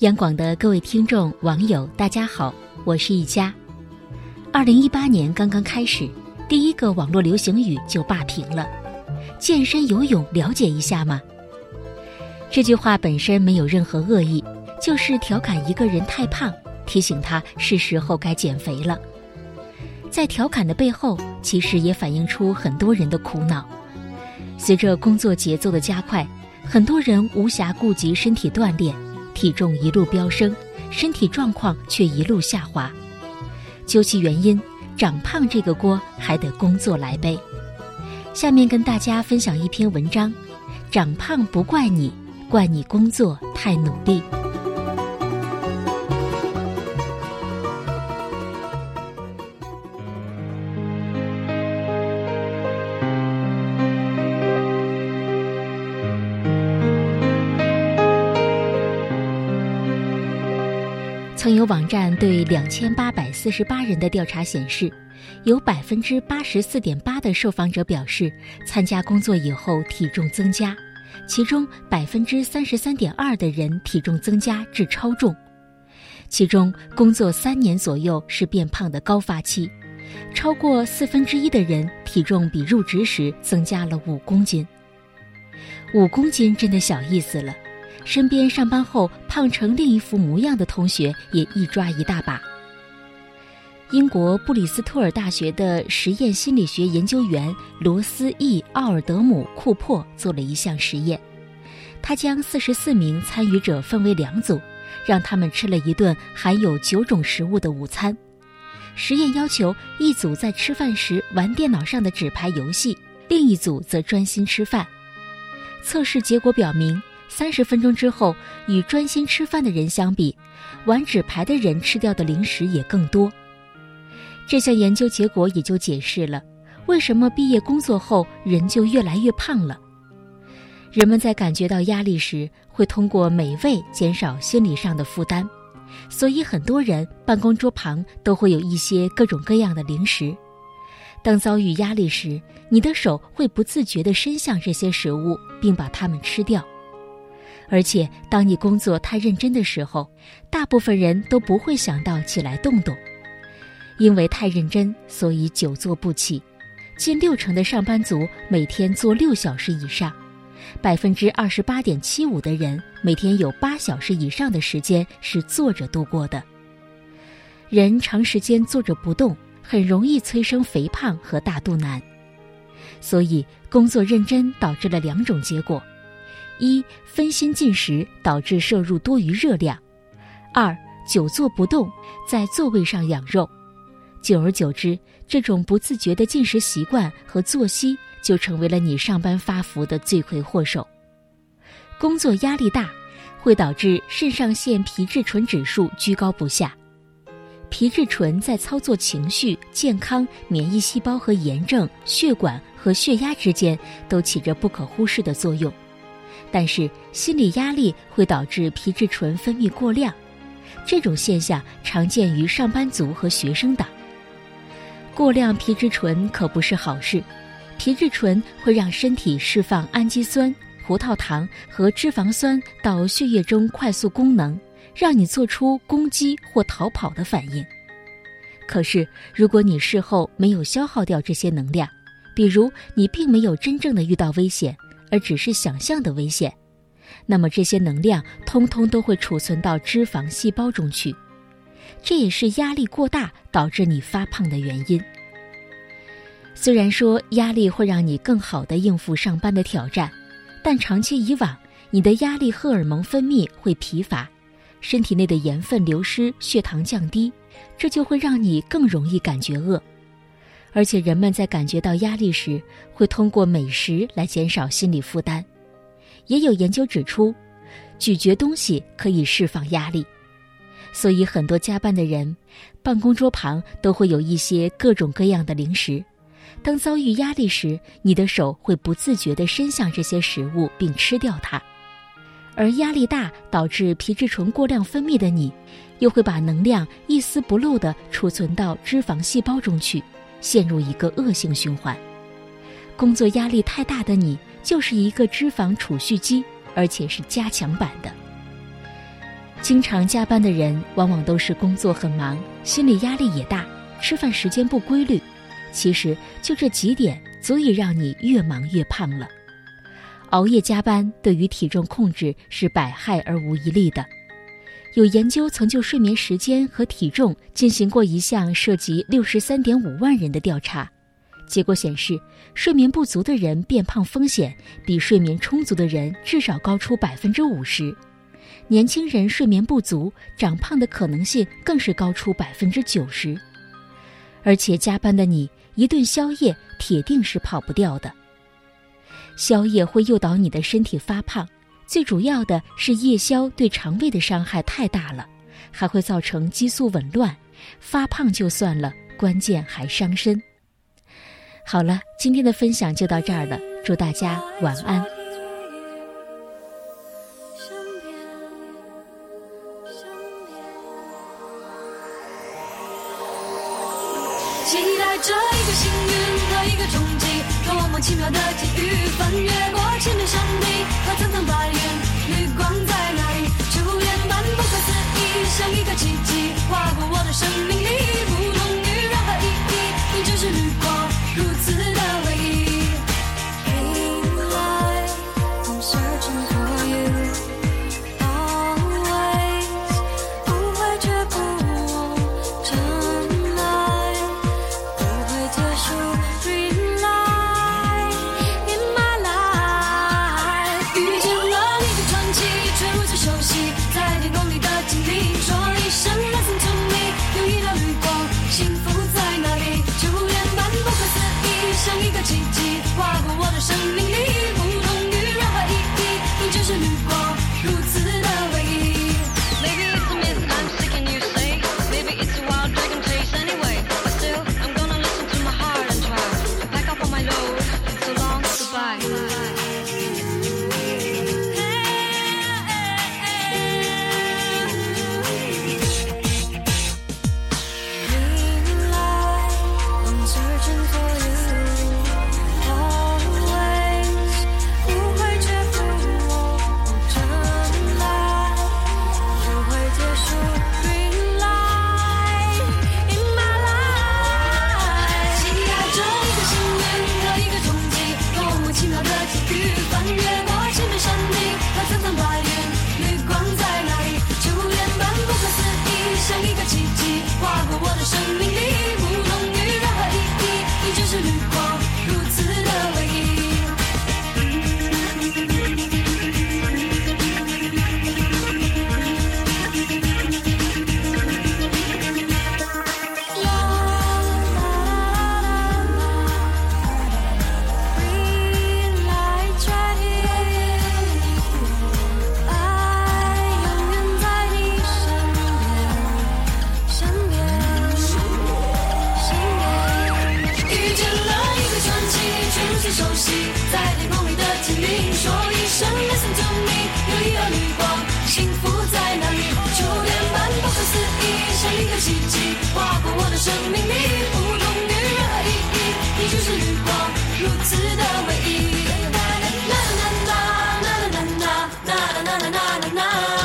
央广的各位听众、网友，大家好，我是一佳。二零一八年刚刚开始，第一个网络流行语就霸屏了：“健身游泳，了解一下吗？”这句话本身没有任何恶意，就是调侃一个人太胖，提醒他是时候该减肥了。在调侃的背后，其实也反映出很多人的苦恼。随着工作节奏的加快，很多人无暇顾及身体锻炼。体重一路飙升，身体状况却一路下滑。究其原因，长胖这个锅还得工作来背。下面跟大家分享一篇文章：长胖不怪你，怪你工作太努力。曾有网站对两千八百四十八人的调查显示，有百分之八十四点八的受访者表示参加工作以后体重增加，其中百分之三十三点二的人体重增加至超重，其中工作三年左右是变胖的高发期，超过四分之一的人体重比入职时增加了五公斤，五公斤真的小意思了。身边上班后胖成另一副模样的同学也一抓一大把。英国布里斯托尔大学的实验心理学研究员罗斯 ·E· 奥尔德姆·库珀做了一项实验，他将四十四名参与者分为两组，让他们吃了一顿含有九种食物的午餐。实验要求一组在吃饭时玩电脑上的纸牌游戏，另一组则专心吃饭。测试结果表明。三十分钟之后，与专心吃饭的人相比，玩纸牌的人吃掉的零食也更多。这项研究结果也就解释了为什么毕业工作后人就越来越胖了。人们在感觉到压力时，会通过美味减少心理上的负担，所以很多人办公桌旁都会有一些各种各样的零食。当遭遇压力时，你的手会不自觉地伸向这些食物，并把它们吃掉。而且，当你工作太认真的时候，大部分人都不会想到起来动动，因为太认真，所以久坐不起。近六成的上班族每天坐六小时以上，百分之二十八点七五的人每天有八小时以上的时间是坐着度过的。人长时间坐着不动，很容易催生肥胖和大肚腩。所以，工作认真导致了两种结果。一分心进食导致摄入多余热量，二久坐不动，在座位上养肉，久而久之，这种不自觉的进食习惯和作息就成为了你上班发福的罪魁祸首。工作压力大，会导致肾上腺皮质醇指数居高不下。皮质醇在操作情绪、健康、免疫细胞和炎症、血管和血压之间都起着不可忽视的作用。但是心理压力会导致皮质醇分泌过量，这种现象常见于上班族和学生党。过量皮质醇可不是好事，皮质醇会让身体释放氨基酸、葡萄糖和脂肪酸到血液中快速功能，让你做出攻击或逃跑的反应。可是如果你事后没有消耗掉这些能量，比如你并没有真正的遇到危险。而只是想象的危险，那么这些能量通通都会储存到脂肪细胞中去，这也是压力过大导致你发胖的原因。虽然说压力会让你更好的应付上班的挑战，但长期以往，你的压力荷尔蒙分泌会疲乏，身体内的盐分流失，血糖降低，这就会让你更容易感觉饿。而且人们在感觉到压力时，会通过美食来减少心理负担。也有研究指出，咀嚼东西可以释放压力，所以很多加班的人，办公桌旁都会有一些各种各样的零食。当遭遇压力时，你的手会不自觉地伸向这些食物并吃掉它。而压力大导致皮质醇过量分泌的你，又会把能量一丝不漏地储存到脂肪细胞中去。陷入一个恶性循环，工作压力太大的你就是一个脂肪储蓄机，而且是加强版的。经常加班的人，往往都是工作很忙，心理压力也大，吃饭时间不规律。其实就这几点，足以让你越忙越胖了。熬夜加班对于体重控制是百害而无一利的。有研究曾就睡眠时间和体重进行过一项涉及六十三点五万人的调查，结果显示，睡眠不足的人变胖风险比睡眠充足的人至少高出百分之五十。年轻人睡眠不足，长胖的可能性更是高出百分之九十，而且加班的你一顿宵夜铁定是跑不掉的。宵夜会诱导你的身体发胖，最主要的是夜宵对肠胃的伤害太大了，还会造成激素紊乱，发胖就算了，关键还伤身。好了，今天的分享就到这儿了，祝大家晚安。期待着一个幸运和一个冲击，多么奇妙的际！生命里不同于任何意义你就是绿光如此的唯一 searching for you always 不会却步真爱不会结束 green life in my life 遇见了你的传奇却如此熟悉在天空里的精灵 night.